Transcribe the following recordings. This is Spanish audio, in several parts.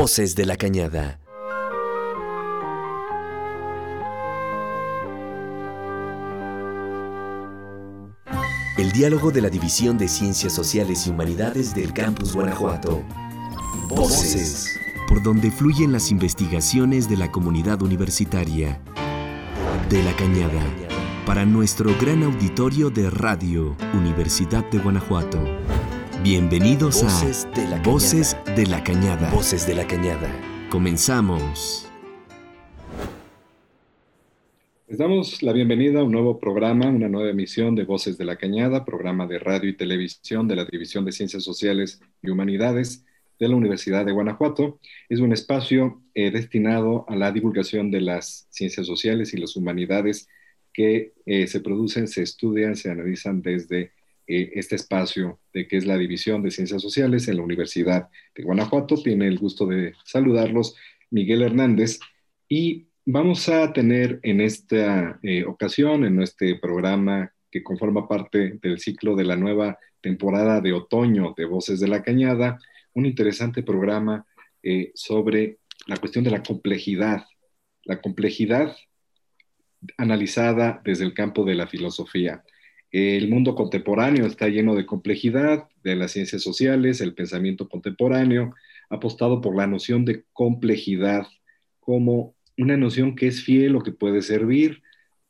Voces de la Cañada. El diálogo de la División de Ciencias Sociales y Humanidades del Campus Guanajuato. Voces. Por donde fluyen las investigaciones de la comunidad universitaria. De la Cañada. Para nuestro gran auditorio de Radio Universidad de Guanajuato. Bienvenidos a Voces de la Cañada. Voces de la Cañada. Comenzamos. Les damos la bienvenida a un nuevo programa, una nueva emisión de Voces de la Cañada, programa de radio y televisión de la División de Ciencias Sociales y Humanidades de la Universidad de Guanajuato. Es un espacio eh, destinado a la divulgación de las ciencias sociales y las humanidades que eh, se producen, se estudian, se analizan desde eh, este espacio de que es la División de Ciencias Sociales en la Universidad de Guanajuato. Tiene el gusto de saludarlos Miguel Hernández y vamos a tener en esta eh, ocasión, en este programa que conforma parte del ciclo de la nueva temporada de otoño de Voces de la Cañada, un interesante programa eh, sobre la cuestión de la complejidad, la complejidad analizada desde el campo de la filosofía. El mundo contemporáneo está lleno de complejidad, de las ciencias sociales, el pensamiento contemporáneo apostado por la noción de complejidad como una noción que es fiel o que puede servir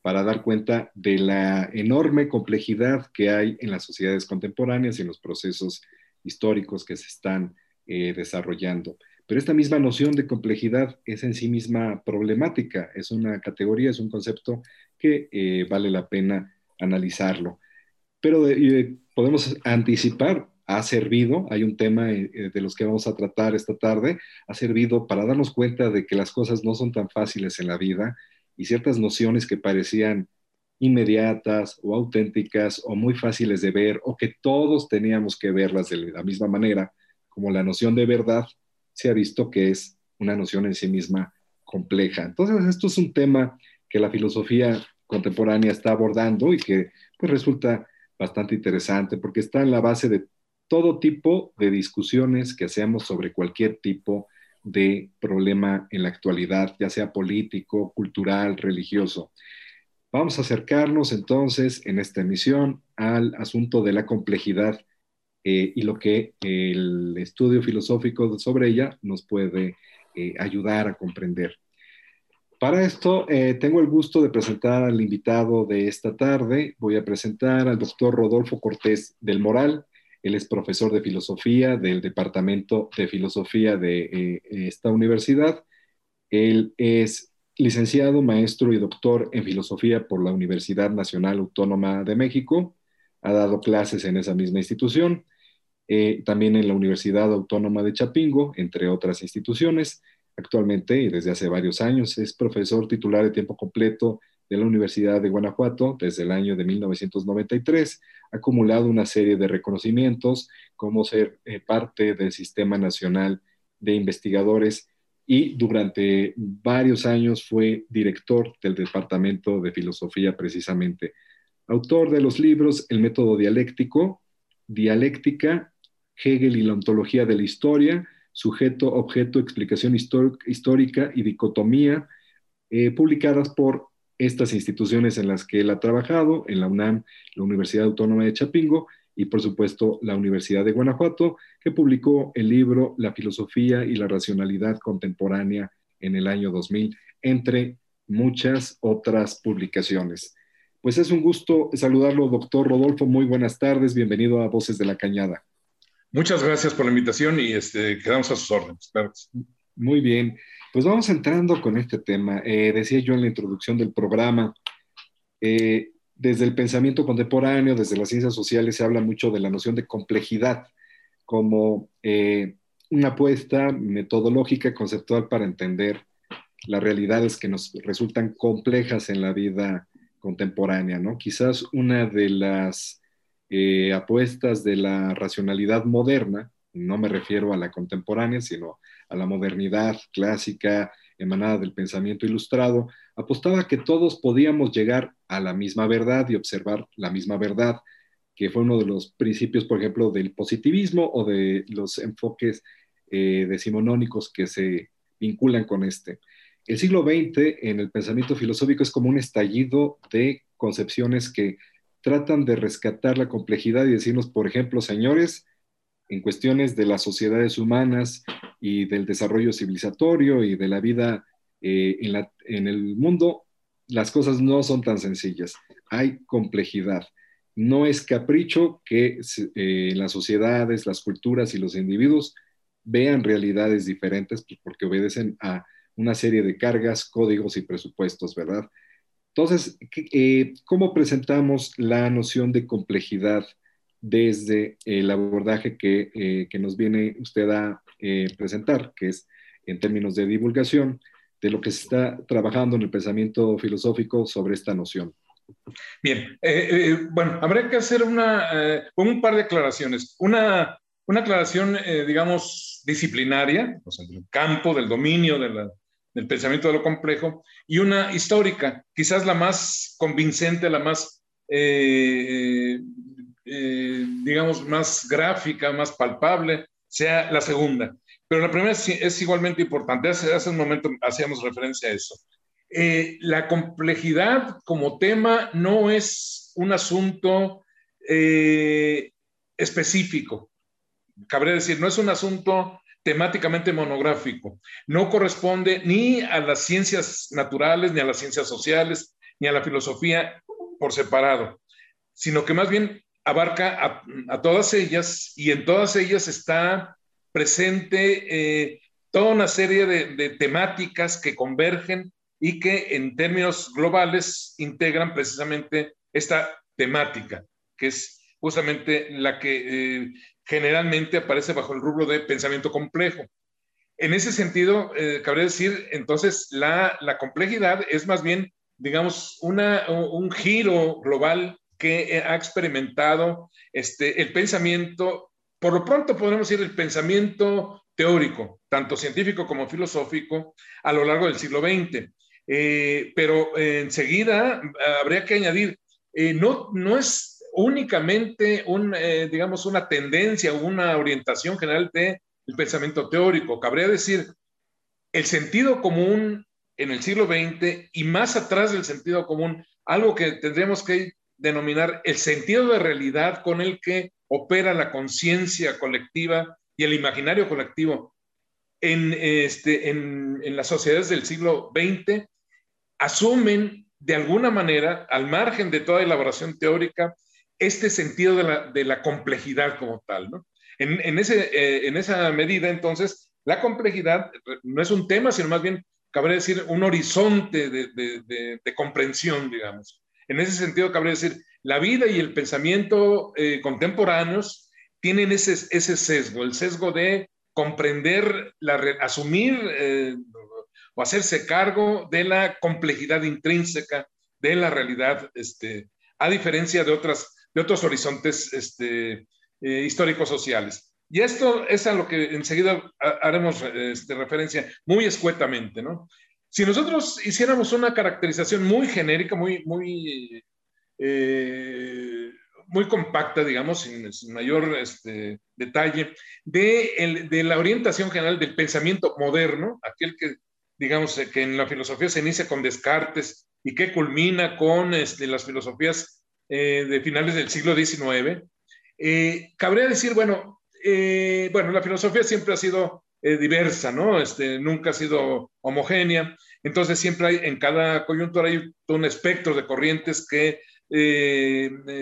para dar cuenta de la enorme complejidad que hay en las sociedades contemporáneas y en los procesos históricos que se están eh, desarrollando. Pero esta misma noción de complejidad es en sí misma problemática, es una categoría, es un concepto que eh, vale la pena analizarlo. Pero eh, podemos anticipar, ha servido, hay un tema eh, eh, de los que vamos a tratar esta tarde, ha servido para darnos cuenta de que las cosas no son tan fáciles en la vida y ciertas nociones que parecían inmediatas o auténticas o muy fáciles de ver o que todos teníamos que verlas de la misma manera, como la noción de verdad, se ha visto que es una noción en sí misma compleja. Entonces, esto es un tema que la filosofía contemporánea está abordando y que pues, resulta bastante interesante porque está en la base de todo tipo de discusiones que hacemos sobre cualquier tipo de problema en la actualidad, ya sea político, cultural, religioso. Vamos a acercarnos entonces en esta emisión al asunto de la complejidad eh, y lo que el estudio filosófico sobre ella nos puede eh, ayudar a comprender. Para esto, eh, tengo el gusto de presentar al invitado de esta tarde. Voy a presentar al doctor Rodolfo Cortés del Moral. Él es profesor de filosofía del Departamento de Filosofía de eh, esta universidad. Él es licenciado, maestro y doctor en filosofía por la Universidad Nacional Autónoma de México. Ha dado clases en esa misma institución. Eh, también en la Universidad Autónoma de Chapingo, entre otras instituciones. Actualmente y desde hace varios años es profesor titular de tiempo completo de la Universidad de Guanajuato desde el año de 1993. Ha acumulado una serie de reconocimientos como ser eh, parte del Sistema Nacional de Investigadores y durante varios años fue director del Departamento de Filosofía precisamente. Autor de los libros El método dialéctico, Dialéctica, Hegel y la ontología de la historia, sujeto, objeto, explicación histórica y dicotomía, eh, publicadas por estas instituciones en las que él ha trabajado, en la UNAM, la Universidad Autónoma de Chapingo y por supuesto la Universidad de Guanajuato, que publicó el libro La filosofía y la racionalidad contemporánea en el año 2000, entre muchas otras publicaciones. Pues es un gusto saludarlo, doctor Rodolfo. Muy buenas tardes. Bienvenido a Voces de la Cañada. Muchas gracias por la invitación y este, quedamos a sus órdenes. Muy bien, pues vamos entrando con este tema. Eh, decía yo en la introducción del programa, eh, desde el pensamiento contemporáneo, desde las ciencias sociales, se habla mucho de la noción de complejidad como eh, una apuesta metodológica, conceptual para entender las realidades que nos resultan complejas en la vida contemporánea, ¿no? Quizás una de las eh, apuestas de la racionalidad moderna, no me refiero a la contemporánea, sino a la modernidad clásica emanada del pensamiento ilustrado, apostaba que todos podíamos llegar a la misma verdad y observar la misma verdad, que fue uno de los principios, por ejemplo, del positivismo o de los enfoques eh, decimonónicos que se vinculan con este. El siglo XX en el pensamiento filosófico es como un estallido de concepciones que tratan de rescatar la complejidad y decirnos, por ejemplo, señores, en cuestiones de las sociedades humanas y del desarrollo civilizatorio y de la vida eh, en, el mundo, las cosas no son tan sencillas. Hay complejidad. No es capricho que eh, las sociedades, las culturas y los individuos vean realidades diferentes pues, porque obedecen a una serie de cargas, códigos y presupuestos, ¿verdad? Entonces, eh, ¿cómo presentamos la noción de complejidad desde el abordaje que, eh, nos viene usted a eh, presentar, que es en términos de divulgación, de lo que se está trabajando en el pensamiento filosófico sobre esta noción? Bien, bueno, habría que hacer una, un par de aclaraciones. Una, una aclaración, digamos, disciplinaria, o sea, del campo, del dominio de la, del pensamiento de lo complejo, y una histórica, quizás la más convincente, la más, eh, eh, digamos, más gráfica, más palpable, sea la segunda. Pero la primera es, igualmente importante. Hace, hace, un momento hacíamos referencia a eso. Eh, la complejidad como tema no es un asunto específico. Cabría decir, no es un asunto temáticamente monográfico. No corresponde ni a las ciencias naturales, ni a las ciencias sociales, ni a la filosofía por separado, sino que más bien abarca a, todas ellas y en todas ellas está presente eh, toda una serie de, temáticas que convergen y que en términos globales integran precisamente esta temática, que es justamente la que eh, generalmente aparece bajo el rubro de pensamiento complejo. En ese sentido, eh, cabría decir, entonces, la, complejidad es más bien, digamos, una, un giro global que ha experimentado este, el pensamiento, por lo pronto podemos decir el pensamiento teórico, tanto científico como filosófico, a lo largo del siglo XX. Eh, pero enseguida habría que añadir, eh, no, no es únicamente un, eh, digamos, una tendencia, una orientación general del pensamiento teórico. Cabría decir, el sentido común en el siglo XX y más atrás del sentido común, algo que tendríamos que denominar el sentido de realidad con el que opera la conciencia colectiva y el imaginario colectivo en, este, en, en las sociedades del siglo XX, asumen de alguna manera, al margen de toda elaboración teórica, este sentido de la, complejidad como tal, ¿no? En, ese, eh, en esa medida, entonces, la complejidad no es un tema, sino más bien, cabría decir, un horizonte de, comprensión, digamos. En ese sentido, cabría decir, la vida y el pensamiento eh, contemporáneos tienen ese, ese sesgo, el sesgo de comprender, la, asumir eh, o hacerse cargo de la complejidad intrínseca de la realidad, este, a diferencia de otras de otros horizontes este, eh, históricos sociales. Y esto es a lo que enseguida haremos este, referencia muy escuetamente, ¿no? Si nosotros hiciéramos una caracterización muy genérica, muy, muy, eh, muy compacta, digamos, sin, mayor este, detalle, de, de, la orientación general del pensamiento moderno, aquel que, digamos, que en la filosofía se inicia con Descartes y que culmina con este, las filosofías eh, de finales del siglo XIX, eh, cabría decir, bueno, eh, bueno, la filosofía siempre ha sido diversa, ¿no? Este, nunca ha sido homogénea, entonces siempre hay, en cada coyuntura hay un espectro de corrientes que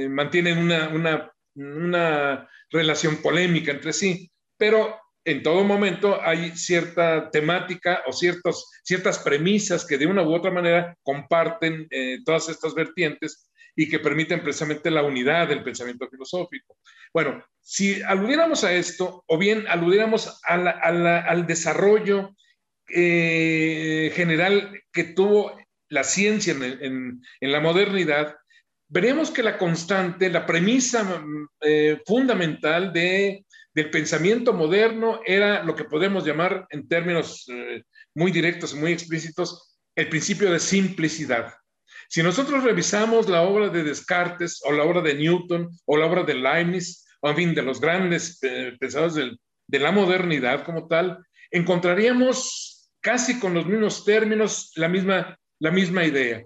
mantienen una, una, una relación polémica entre sí, pero en todo momento hay cierta temática o ciertos, ciertas premisas que de una u otra manera comparten todas estas vertientes y que permiten precisamente la unidad del pensamiento filosófico. Bueno, si aludiéramos a esto, o bien aludiéramos al desarrollo eh, general que tuvo la ciencia en, la modernidad, veremos que la constante, la premisa eh, fundamental de, del pensamiento moderno era lo que podemos llamar en términos eh, muy directos muy explícitos el principio de simplicidad. Si nosotros revisamos la obra de Descartes o la obra de Newton o la obra de Leibniz, o en fin, de los grandes eh, pensadores de la modernidad como tal, encontraríamos casi con los mismos términos la misma, la misma idea.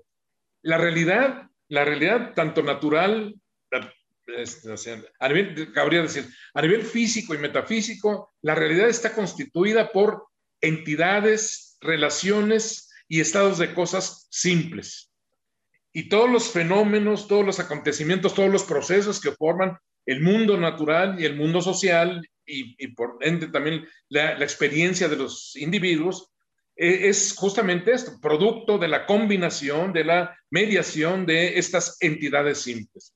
La realidad, la realidad tanto natural, a cabría decir, a nivel físico y metafísico, la realidad está constituida por entidades, relaciones y estados de cosas simples. Y todos los fenómenos, todos los acontecimientos, todos los procesos que forman el mundo natural y el mundo social y, por ende también la, experiencia de los individuos, e, es justamente esto, producto de la combinación, de la mediación de estas entidades simples.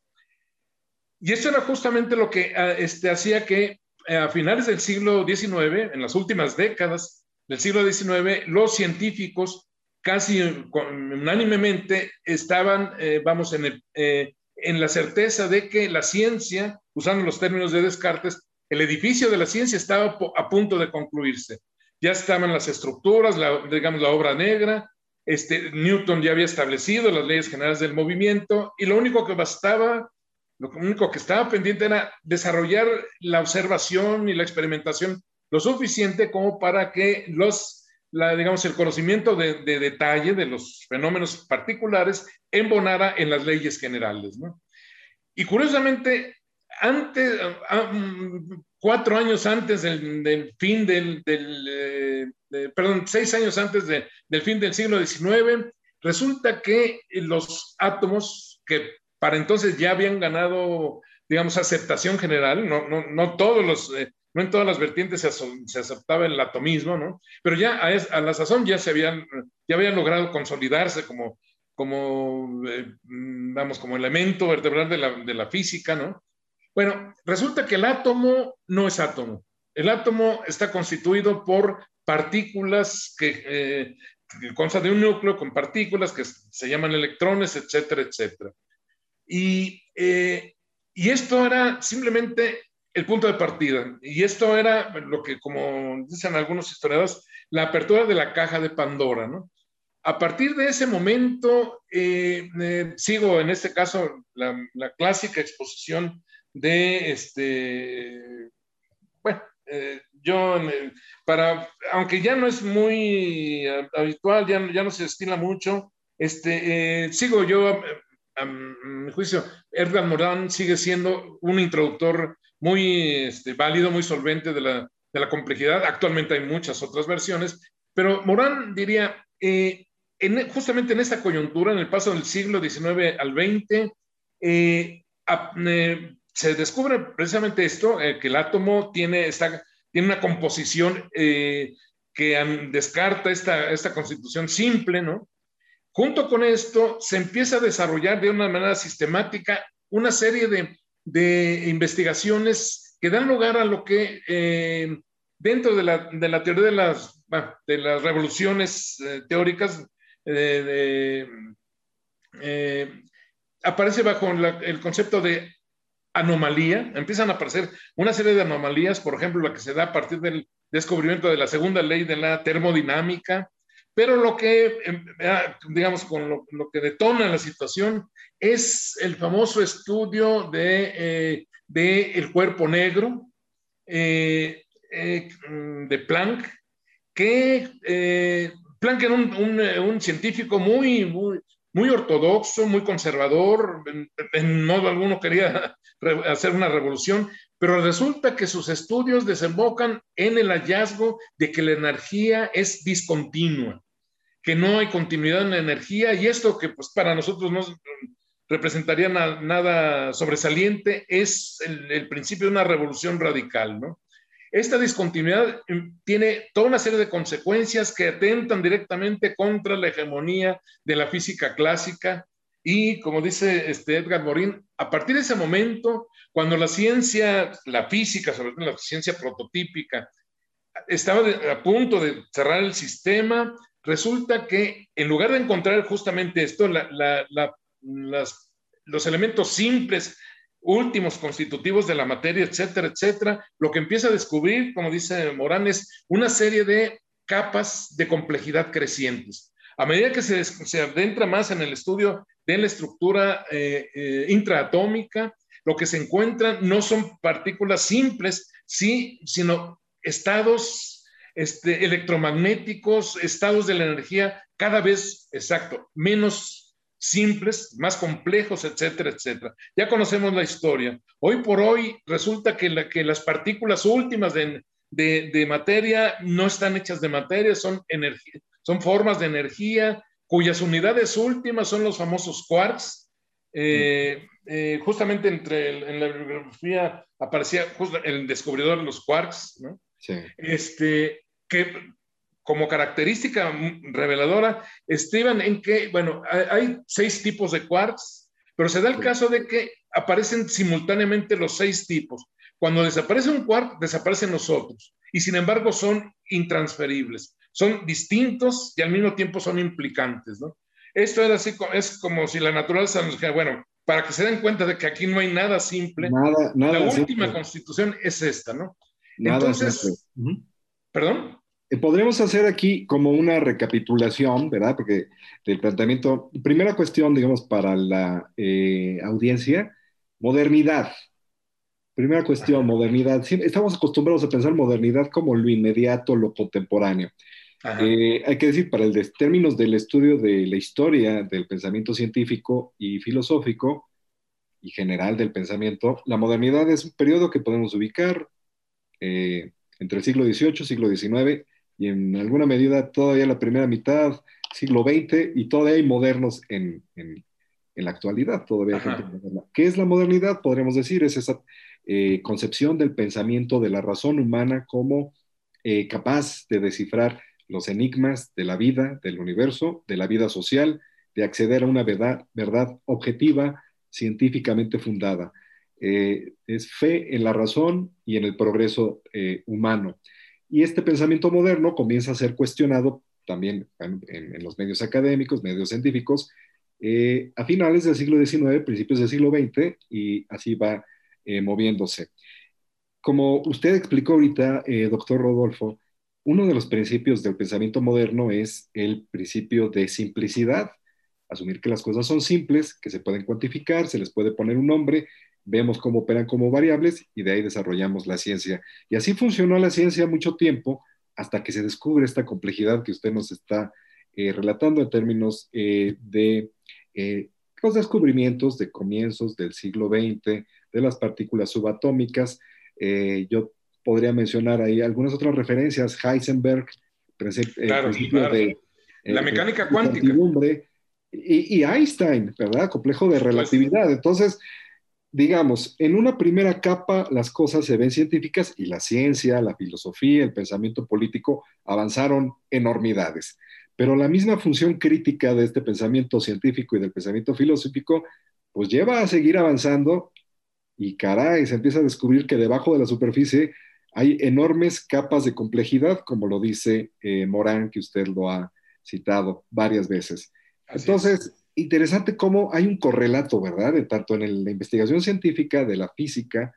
Y esto era justamente lo que ah, este, hacía que eh, a finales del siglo XIX, en las últimas décadas del siglo XIX, los científicos casi unánimemente estaban, eh, vamos, en el, eh, en la certeza de que la ciencia, usando los términos de Descartes, el edificio de la ciencia estaba a punto de concluirse. Ya estaban las estructuras, digamos, la obra negra, este, Newton ya había establecido las leyes generales del movimiento y lo único que bastaba, lo único que estaba pendiente era desarrollar la observación y la experimentación lo suficiente como para que los, digamos, el conocimiento de, de detalle de los fenómenos particulares embonara en las leyes generales. ¿no? Y curiosamente, antes, ah, mm, cuatro años antes del, fin del, eh, perdón, seis años antes del fin del siglo XIX, resulta que los átomos que para entonces ya habían ganado, digamos, aceptación general, no, no, no todos los, eh, no en todas las vertientes se, aceptaba el atomismo, ¿no? Pero ya a, la sazón ya se habían, ya habían logrado consolidarse como como, eh, vamos, como elemento vertebral de la, de la física, ¿no? Bueno, resulta que el átomo no es átomo. El átomo está constituido por partículas que, eh, consta de un núcleo con partículas que se llaman electrones, etcétera, etcétera. Y, eh, y esto era simplemente el punto de partida. Y esto era lo que, como dicen algunos historiadores, la apertura de la caja de Pandora, ¿no? A partir de ese momento, eh, eh, sigo en este caso la, clásica exposición de, este, bueno, eh, yo, para, aunque ya no es muy habitual, ya, ya no se estila mucho, este, sigo yo, a, mi juicio, Edgar Morán sigue siendo un introductor muy este, válido, muy solvente de la, de la, complejidad. Actualmente hay muchas otras versiones, pero Morán diría, justamente en esta coyuntura, en el paso del siglo XIX al XX, eh, eh, se descubre precisamente esto, eh, que el átomo tiene, tiene una composición que descarta esta, esta constitución simple, ¿no? Junto con esto, se empieza a desarrollar de una manera sistemática una serie de, de investigaciones que dan lugar a lo que dentro de la, teoría de las, de las revoluciones teóricas eh, aparece bajo el concepto de anomalía, empiezan a aparecer una serie de anomalías, por ejemplo, la que se da a partir del descubrimiento de la segunda ley de la termodinámica, pero lo que, em, ah, digamos, con lo, que detona la situación es el famoso estudio de, eh, el cuerpo negro eh, de Planck, que Planck era un, un, científico muy, muy, muy, ortodoxo, muy conservador, en, modo alguno quería hacer una revolución, pero resulta que sus estudios desembocan en el hallazgo de que la energía es discontinua, que no hay continuidad en la energía y esto que pues para nosotros no representaría nada sobresaliente es el, principio de una revolución radical, ¿no? Esta discontinuidad em, tiene toda una serie de consecuencias que atentan directamente contra la hegemonía de la física clásica y, como dice este Edgar Morin, a partir de ese momento, cuando la ciencia, la física, sobre todo la ciencia prototípica, estaba a punto de cerrar el sistema, resulta que en lugar de encontrar justamente esto, los elementos simples últimos constitutivos de la materia, etcétera, etcétera, lo que empieza a descubrir, como dice Morán, es una serie de capas de complejidad crecientes. A medida que se, se adentra más en el estudio de la estructura eh, eh, intraatómica, lo que se encuentra no son partículas simples, sí, sino estados este, electromagnéticos, estados de la energía cada vez, exacto, menos simples, más complejos, etcétera, etcétera. Ya conocemos la historia. Hoy por hoy resulta que, que las partículas últimas de, de, materia no están hechas de materia, son, energía, son formas de energía cuyas unidades últimas son los famosos quarks. Eh, eh, justamente entre en la bibliografía aparecía el descubridor de los quarks, ¿no? Sí. Este, que como característica reveladora estiman en que, bueno, hay seis tipos de quarks, pero se da el caso de que aparecen simultáneamente los seis tipos. Cuando desaparece un quark, desaparecen los otros. Y sin embargo son intransferibles. Son distintos y al mismo tiempo son implicantes, ¿no? Esto era así, es como si la naturaleza nos dijera, bueno, para que se den cuenta de que aquí no hay nada simple, nada, nada la última constitución es esta, ¿no? Nada Entonces, ¿perdón? Eh, podríamos hacer aquí como una recapitulación, ¿verdad? Porque del planteamiento, primera cuestión, digamos, para la eh, audiencia, modernidad, Primera cuestión, modernidad. estamos acostumbrados a pensar modernidad como lo inmediato, lo contemporáneo. Eh, hay que decir, para el términos del estudio de la historia del pensamiento científico y filosófico y general del pensamiento, la modernidad es un periodo que podemos ubicar eh, entre el siglo XVIII, siglo XIX y en alguna medida todavía la primera mitad, siglo XX y todavía hay modernos en, la actualidad, todavía ¿Qué es la modernidad? Podríamos decir, es esa eh, concepción del pensamiento de la razón humana como eh, capaz de descifrar los enigmas de la vida, del universo, de la vida social, de acceder a una verdad, verdad objetiva, científicamente fundada. Eh, es fe en la razón y en el progreso humano. Y este pensamiento moderno comienza a ser cuestionado también en, los medios académicos, medios científicos, a finales del siglo XIX, principios del siglo XX, y así va eh, moviéndose. Como usted explicó ahorita, eh, doctor Rodolfo, uno de los principios del pensamiento moderno es el principio de simplicidad, asumir que las cosas son simples, que se pueden cuantificar, se les puede poner un nombre, vemos cómo operan como variables y de ahí desarrollamos la ciencia. Y así funcionó la ciencia mucho tiempo hasta que se descubre esta complejidad que usted nos está eh, relatando en términos de los descubrimientos de comienzos del siglo XX, de las partículas subatómicas. Eh, yo podría mencionar ahí algunas otras referencias, Heisenberg, eh, claro, de la eh, mecánica cuántica. Y, y, Einstein, ¿verdad? Complejo de relatividad. Entonces, digamos, en una primera capa las cosas se ven científicas y la ciencia, la filosofía, el pensamiento político avanzaron enormidades. Pero la misma función crítica de este pensamiento científico y del pensamiento filosófico, pues lleva a seguir avanzando y caray, se empieza a descubrir que debajo de la superficie hay enormes capas de complejidad, como lo dice eh, Morán, que usted lo ha citado varias veces. Entonces, interesante cómo hay un correlato, ¿verdad? Tanto en la investigación científica de la física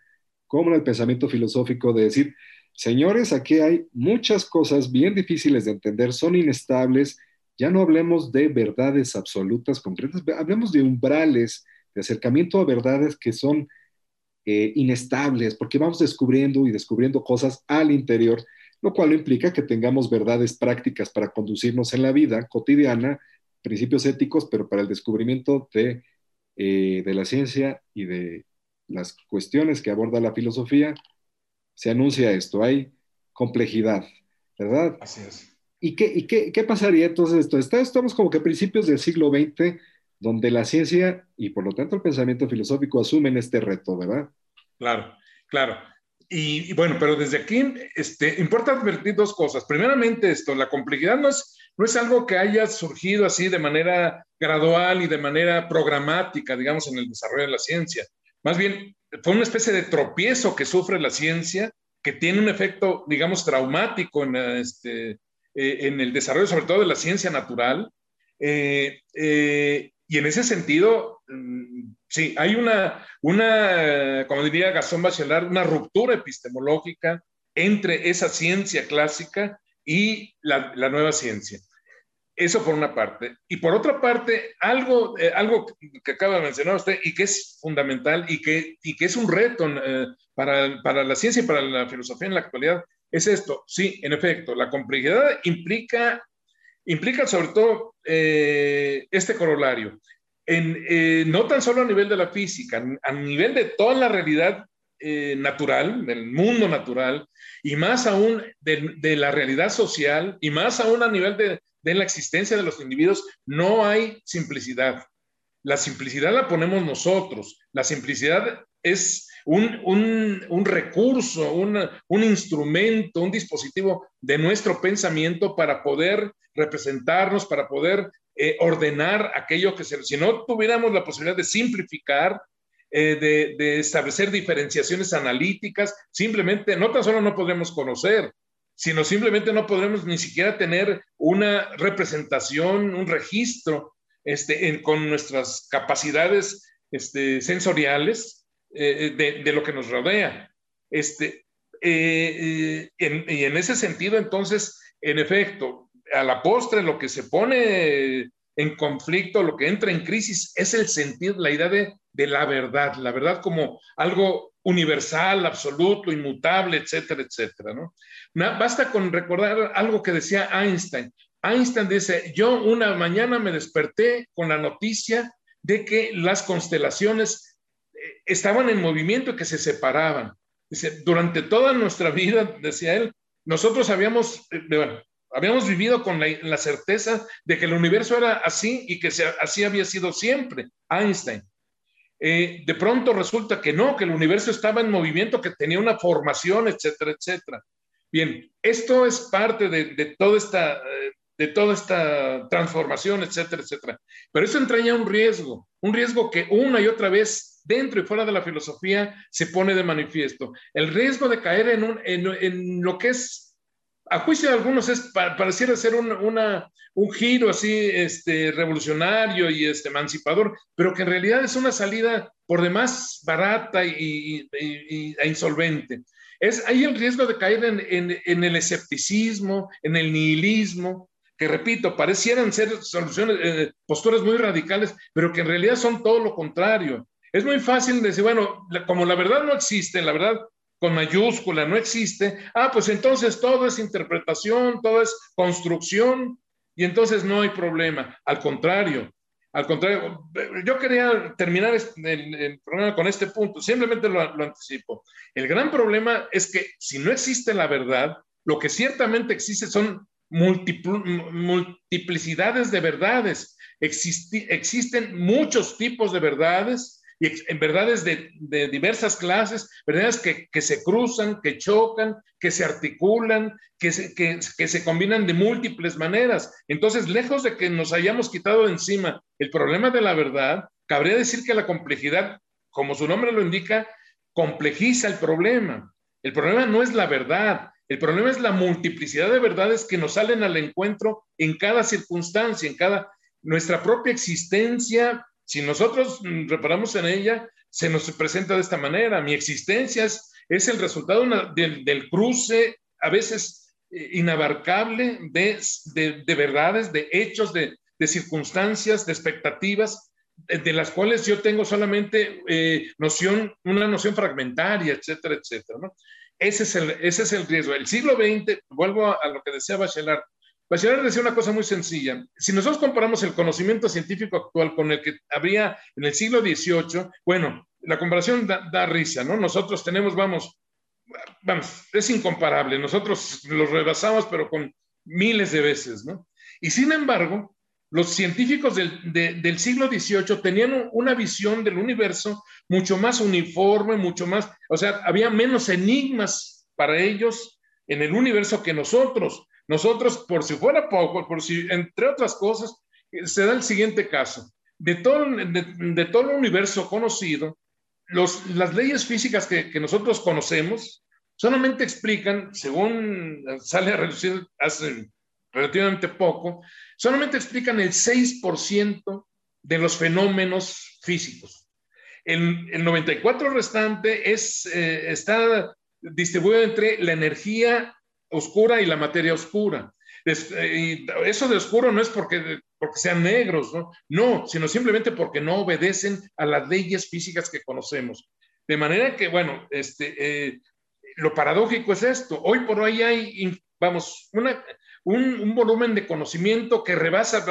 como en el pensamiento filosófico de decir, señores, aquí hay muchas cosas bien difíciles de entender, son inestables, ya no hablemos de verdades absolutas, concretas, hablemos de umbrales, de acercamiento a verdades que son eh, inestables, porque vamos descubriendo y descubriendo cosas al interior, lo cual implica que tengamos verdades prácticas para conducirnos en la vida cotidiana, principios éticos, pero para el descubrimiento de, eh, de la ciencia y de las cuestiones que aborda la filosofía, se anuncia esto, hay complejidad, ¿verdad? Así es. ¿Y qué, y qué, qué pasaría entonces esto? Estamos como que a principios del siglo XX, donde la ciencia y por lo tanto el pensamiento filosófico asumen este reto, ¿verdad? Claro, claro. Y, bueno, pero desde aquí este, importa advertir dos cosas. Primeramente, esto, la complejidad no es, no es algo que haya surgido así de manera gradual y de manera programática, digamos, en el desarrollo de la ciencia. Más bien, fue una especie de tropiezo que sufre la ciencia, que tiene un efecto, digamos, traumático en, este, eh, el desarrollo, sobre todo de la ciencia natural. Eh, eh, y en ese sentido, mm, sí, hay una, una, como diría Gastón Bachelard, una ruptura epistemológica entre esa ciencia clásica y la, nueva ciencia. Eso por una parte. Y por otra parte, algo, eh, algo que acaba de mencionar usted y que es fundamental y que, y que es un reto eh, para, para, la ciencia y para la filosofía en la actualidad, es esto. Sí, en efecto, la complejidad implica, implica sobre todo eh, este corolario. En, no tan solo a nivel de la física, a nivel de toda la realidad natural, del mundo natural, y más aún de, la realidad social, y más aún a nivel de, de la existencia de los individuos, no hay simplicidad. La simplicidad la ponemos nosotros. La simplicidad es un, un, un recurso, un, un, instrumento, un dispositivo de nuestro pensamiento para poder representarnos, para poder eh, ordenar aquello que se... Si no tuviéramos la posibilidad de simplificar, eh, de, de, establecer diferenciaciones analíticas, simplemente no tan solo no podremos conocer, sino simplemente no podremos ni siquiera tener una representación, un registro este, con nuestras capacidades este, sensoriales eh, de, de, lo que nos rodea. Este, eh, y en ese sentido, entonces, en efecto, a la postre lo que se pone en conflicto, lo que entra en crisis, es el sentido, la idea de, de la verdad, la verdad como algo universal, absoluto, inmutable, etcétera, etcétera, ¿no? Basta con recordar algo que decía Einstein. Einstein dice, yo una mañana me desperté con la noticia de que las constelaciones eh, estaban en movimiento y que se separaban. Dice, durante toda nuestra vida, decía él, nosotros habíamos, eh, bueno, habíamos vivido con la, certeza de que el universo era así y que así había sido siempre. Einstein. Eh, de pronto resulta que no, que el universo estaba en movimiento, que tenía una formación, etcétera, etcétera. Bien, esto es parte de, toda esta, de toda esta transformación, etcétera, etcétera. Pero eso entraña un riesgo, un riesgo que una y otra vez dentro y fuera de la filosofía se pone de manifiesto. El riesgo de caer en, un, en lo que es, a juicio de algunos, es pareciera ser un, una, un giro así este, revolucionario y este, emancipador, pero que en realidad es una salida por demás barata y, y, y, e insolvente. Es ahí el riesgo de caer en, en, en, el escepticismo, en el nihilismo, que repito, parecieran ser soluciones, eh, posturas muy radicales, pero que en realidad son todo lo contrario. Es muy fácil decir, bueno, como la verdad no existe, la verdad con mayúscula no existe, ah, pues entonces todo es interpretación, todo es construcción, y entonces no hay problema. Al contrario, al contrario, yo quería terminar el, el programa con este punto, simplemente lo, anticipo. El gran problema es que si no existe la verdad, lo que ciertamente existe son multiplicidades de verdades. Existen muchos tipos de verdades y en verdades de, de, diversas clases, verdades que, se cruzan, que chocan, que se articulan, que se, que se combinan de múltiples maneras. Entonces, lejos de que nos hayamos quitado de encima el problema de la verdad, cabría decir que la complejidad, como su nombre lo indica, complejiza el problema. El problema no es la verdad, el problema es la multiplicidad de verdades que nos salen al encuentro en cada circunstancia, en cada nuestra propia existencia si nosotros reparamos en ella, se nos presenta de esta manera. Mi existencia es, es el resultado una, del, del, cruce, a veces eh, inabarcable, de, de, de, verdades, de hechos, de, de circunstancias, de expectativas, de, las cuales yo tengo solamente eh, noción, una noción fragmentaria, etcétera, etcétera. ¿no? Ese, es el, ese es el riesgo. El siglo XX, vuelvo a, a lo que decía Bachelard, Bachelard decía una cosa muy sencilla. Si nosotros comparamos el conocimiento científico actual con el que habría en el siglo XVIII, bueno, la comparación da, risa, ¿no? Nosotros tenemos, vamos, vamos, es incomparable. Nosotros los rebasamos, pero con miles de veces, ¿no? Y sin embargo, los científicos del, de, del siglo XVIII tenían una visión del universo mucho más uniforme, mucho más, o sea, había menos enigmas para ellos en el universo que nosotros. Nosotros, por si fuera poco, por si, entre otras cosas, se da el siguiente caso. De todo, de, de todo el universo conocido, los, las leyes físicas que, que, nosotros conocemos solamente explican, según sale a reducir hace relativamente poco, solamente explican el 6% de los fenómenos físicos. El, el 94 restante es, eh, está distribuido entre la energía oscura y la materia oscura. Eh, eso de oscuro no es porque, porque sean negros, ¿no? No, sino simplemente porque no obedecen a las leyes físicas que conocemos. De manera que, bueno, este, eh, lo paradójico es esto. Hoy por hoy hay, vamos, un, volumen de conocimiento que rebasa.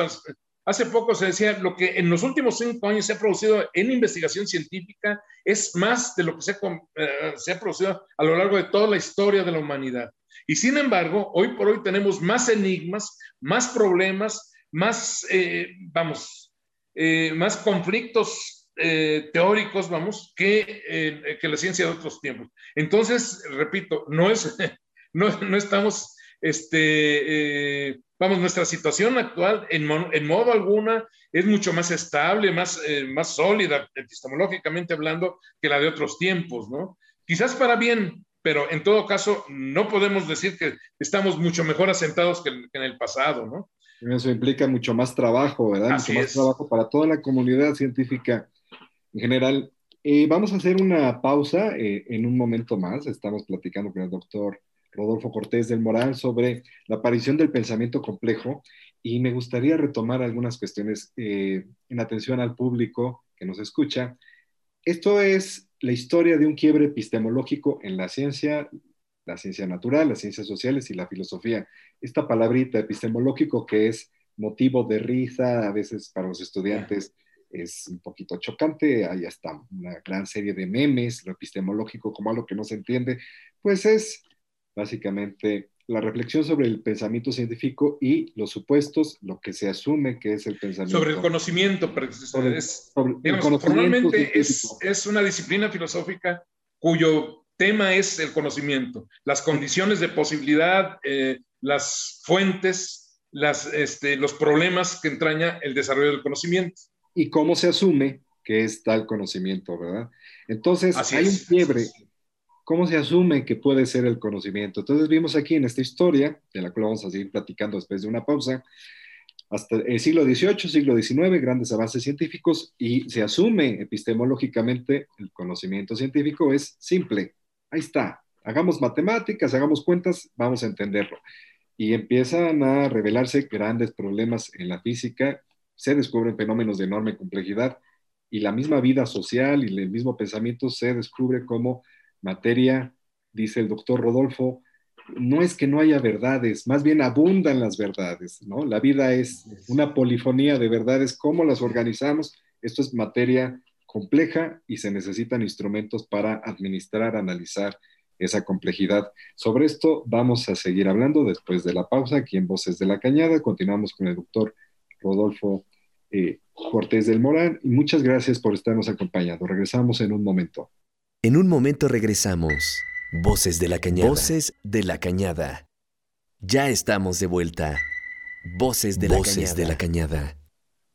Hace poco se decía, lo que en los últimos cinco años se ha producido en investigación científica es más de lo que se ha, eh, se ha producido a lo largo de toda la historia de la humanidad. Y sin embargo, hoy por hoy tenemos más enigmas, más problemas, más, eh, vamos, eh, más conflictos teóricos, vamos, que, que la ciencia de otros tiempos. Entonces, repito, no es, no, estamos este, eh, vamos, nuestra situación actual en, modo alguna es mucho más estable, más, eh, más sólida, epistemológicamente hablando, que la de otros tiempos, ¿no? Quizás para bien, pero en todo caso no podemos decir que estamos mucho mejor asentados que, en el pasado, ¿no? Eso implica mucho más trabajo, ¿verdad? mucho más trabajo para toda la comunidad científica en general. Eh, vamos a hacer una pausa en un momento más. Estamos platicando con el doctor Rodolfo Cortés del Moral sobre la aparición del pensamiento complejo y me gustaría retomar algunas cuestiones eh, en atención al público que nos escucha. Esto es la historia de un quiebre epistemológico en la ciencia, la ciencia natural, las ciencias sociales y la filosofía. Esta palabrita epistemológico que es motivo de risa a veces para los estudiantes es un poquito chocante, ahí está una gran serie de memes, lo epistemológico como algo que no se entiende, pues es básicamente la reflexión sobre el pensamiento científico y los supuestos, lo que se asume que es el pensamiento. Sobre el conocimiento, es, formalmente es, una disciplina filosófica cuyo tema es el conocimiento, las condiciones de posibilidad, eh, las fuentes, las, este, los problemas que entraña el desarrollo del conocimiento. Y cómo se asume que es tal conocimiento, ¿verdad? Entonces, hay un quiebre ¿Cómo se asume que puede ser el conocimiento? Entonces vimos aquí en esta historia, de la cual vamos a seguir platicando después de una pausa, hasta el siglo XVIII, siglo XIX, grandes avances científicos y se asume epistemológicamente el conocimiento científico es simple. Ahí está. Hagamos matemáticas, hagamos cuentas, vamos a entenderlo. Y empiezan a revelarse grandes problemas en la física, se descubren fenómenos de enorme complejidad y la misma vida social y el mismo pensamiento se descubre como materia, dice el doctor Rodolfo, no es que no haya verdades, más bien abundan las verdades, ¿no? La vida es una polifonía de verdades, ¿cómo las organizamos? Esto es materia compleja y se necesitan instrumentos para administrar, analizar esa complejidad. Sobre esto vamos a seguir hablando después de la pausa aquí en Voces de la Cañada. Continuamos con el doctor Rodolfo eh, Cortés del Morán y muchas gracias por estarnos acompañando. Regresamos en un momento. En un momento regresamos. Voces de la Cañada. Voces de la Cañada. Ya estamos de vuelta. Voces de, la, cañada. de la Cañada.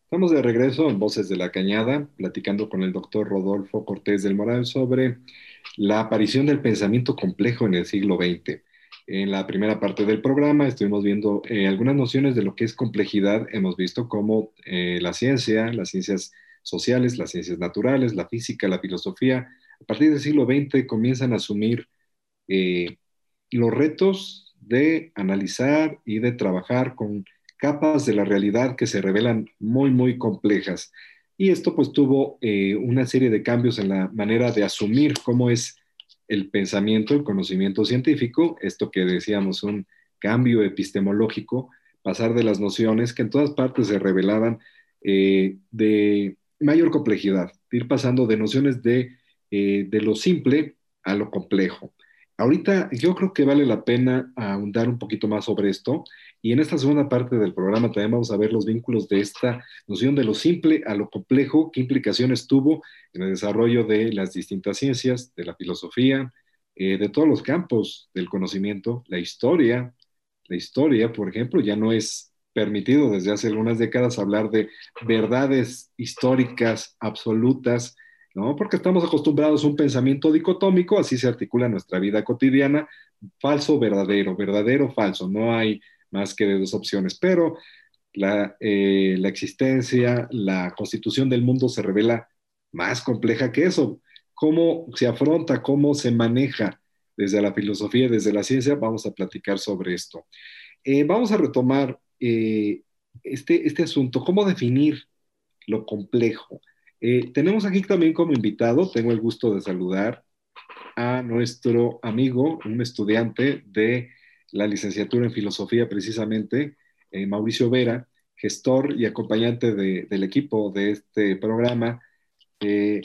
Estamos de regreso en Voces de la Cañada, platicando con el doctor Rodolfo Cortés del Moral sobre la aparición del pensamiento complejo en el siglo XX. En la primera parte del programa estuvimos viendo eh, algunas nociones de lo que es complejidad. Hemos visto cómo eh, la ciencia, las ciencias sociales, las ciencias naturales, la física, la filosofía, a partir del siglo XX comienzan a asumir eh, los retos de analizar y de trabajar con capas de la realidad que se revelan muy, muy complejas. Y esto pues tuvo eh, una serie de cambios en la manera de asumir cómo es el pensamiento, el conocimiento científico, esto que decíamos, un cambio epistemológico, pasar de las nociones que en todas partes se revelaban eh, de mayor complejidad, ir pasando de nociones de eh, de lo simple a lo complejo. Ahorita yo creo que vale la pena ahondar un poquito más sobre esto y en esta segunda parte del programa también vamos a ver los vínculos de esta noción de lo simple a lo complejo, qué implicaciones tuvo en el desarrollo de las distintas ciencias, de la filosofía, eh, de todos los campos del conocimiento, la historia. La historia, por ejemplo, ya no es permitido desde hace algunas décadas hablar de verdades históricas absolutas ¿no? Porque estamos acostumbrados a un pensamiento dicotómico, así se articula nuestra vida cotidiana, falso, verdadero, verdadero, falso, no hay más que de dos opciones, pero la, eh, la existencia, la constitución del mundo se revela más compleja que eso. ¿Cómo se afronta, cómo se maneja desde la filosofía, desde la ciencia? Vamos a platicar sobre esto. Eh, vamos a retomar eh, este, este asunto, cómo definir lo complejo. Eh, tenemos aquí también como invitado, tengo el gusto de saludar a nuestro amigo, un estudiante de la licenciatura en filosofía precisamente, eh, Mauricio Vera, gestor y acompañante del equipo de este programa. Eh,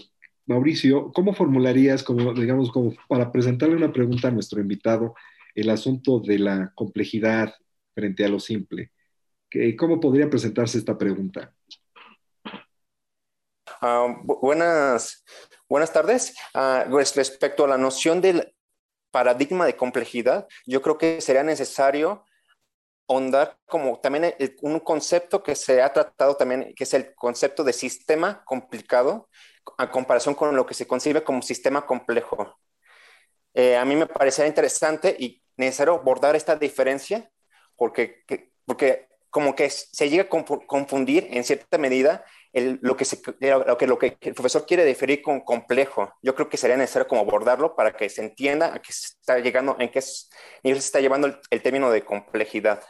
Mauricio, ¿cómo formularías, digamos, para presentarle una pregunta a nuestro invitado, el asunto de la complejidad frente a lo simple? ¿Cómo podría presentarse esta pregunta? Ah, buenas, buenas tardes. Uh, respecto a la noción del paradigma de complejidad, yo creo que sería necesario ahondar como también un concepto que se ha tratado también, que es el concepto de sistema complicado, a comparación con lo que se concibe como sistema complejo. Eh, a mí me parecería interesante y necesario abordar esta diferencia porque, porque como que se llega a confundir en cierta medida lo, que lo, que, que el profesor quiere definir con complejo. Yo creo que sería necesario como abordarlo para que se entienda a qué se está llegando, en qué nivel se está llevando el, término de complejidad.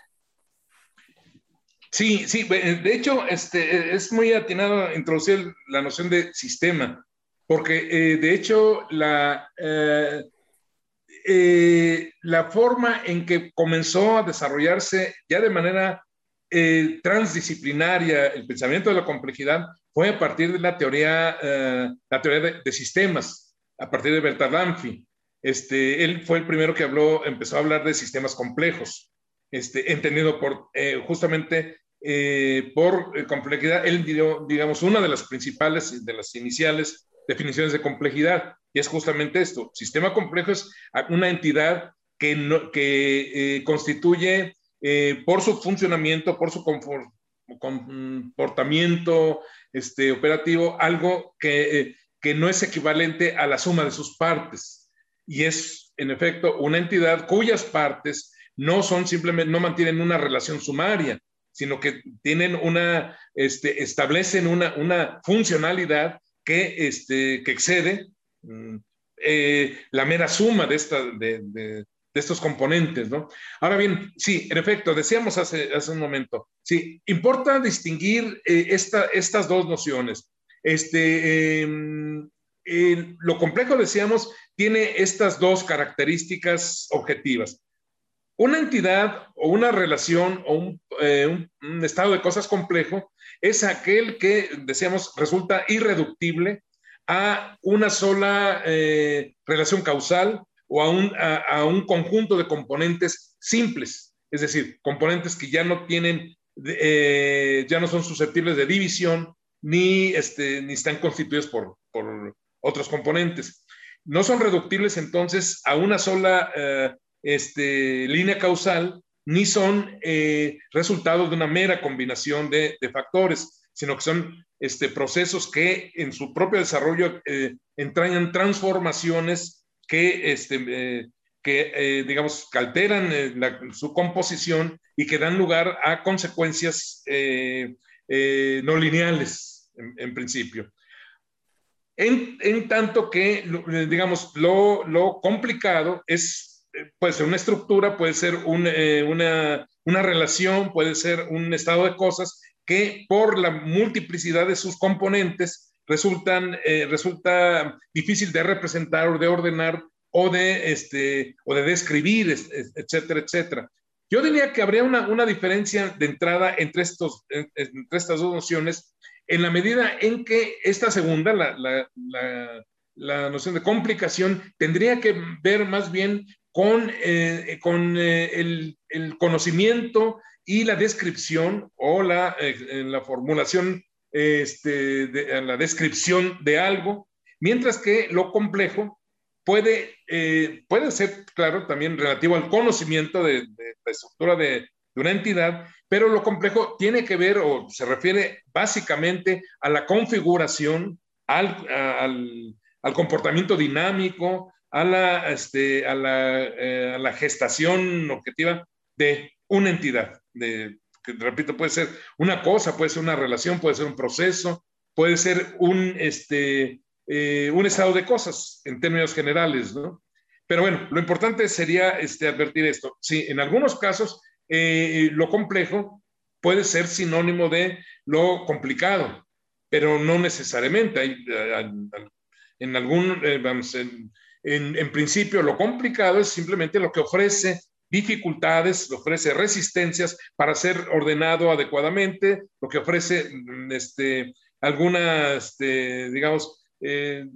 Sí, sí, de hecho, este, es muy atinado introducir la noción de sistema, porque eh, de hecho la, eh, eh, la forma en que comenzó a desarrollarse ya de manera eh, transdisciplinaria, el pensamiento de la complejidad, fue a partir de la teoría, eh, la teoría de, sistemas, a partir de Bertalanffy. Este, él fue el primero que habló, empezó a hablar de sistemas complejos, este, entendido por eh, justamente por complejidad. Él dio, digamos, una de las principales, de las iniciales definiciones de complejidad, y es justamente esto. Sistema complejo es una entidad que, no, que constituye eh, por su funcionamiento, por su comportamiento este, operativo, algo que, eh, que no es equivalente a la suma de sus partes. Y es, en efecto, una entidad cuyas partes no son simplemente, no mantienen una relación sumaria, sino que tienen una, este, establecen una, una funcionalidad que, este, que excede mm, eh, la mera suma de, esta, de, estos componentes, ¿no? Ahora bien, sí, en efecto, decíamos hace, hace un momento, sí, importa distinguir eh, esta, estas dos nociones. Este, em, lo complejo, decíamos, tiene estas dos características objetivas. Una entidad o una relación o un, eh, estado de cosas complejo es aquel que, decíamos, resulta irreductible a una sola eh, relación causal o a un, a, un conjunto de componentes simples, es decir, componentes que ya no tienen, eh, ya no son susceptibles de división ni, este, ni están constituidos por, por otros componentes. No son reductibles entonces a una sola eh, este, línea causal, ni son eh, resultados de una mera combinación de, factores, sino que son este, procesos que en su propio desarrollo entrañan transformaciones que, este, eh, que eh, digamos, alteran eh, su composición y que dan lugar a consecuencias no lineales, en, principio. En, en, tanto que, digamos, lo, lo, complicado es, puede ser una estructura, puede ser una, una relación, puede ser un estado de cosas que por la multiplicidad de sus componentes resultan, eh, resulta difícil de representar o de ordenar o de, este, o de describir, etcétera, etcétera. Yo diría que habría una, una diferencia de entrada entre, estos, entre estas dos nociones en la medida en que esta segunda, la, la, la, noción de complicación, tendría que ver más bien con, eh, con eh, el, el, conocimiento y la descripción o la, la formulación este, la descripción de algo, mientras que lo complejo puede, eh, puede ser, claro, también relativo al conocimiento de, la estructura de, una entidad, pero lo complejo tiene que ver o se refiere básicamente a la configuración, al, al, comportamiento dinámico, a la, este, a, la, eh, gestación objetiva de una entidad, de, repito, puede ser una cosa, puede ser una relación, puede ser un proceso, puede ser un, este, eh, un estado de cosas en términos generales, ¿no? Pero bueno, lo importante sería este, advertir esto. Sí, en algunos casos eh, lo complejo puede ser sinónimo de lo complicado, pero no necesariamente. Hay, en algún, eh, vamos, en, en, principio lo complicado es simplemente lo que ofrece dificultades, lo ofrece resistencias para ser ordenado adecuadamente, lo que ofrece mm, este, alguna, este, digamos, eh,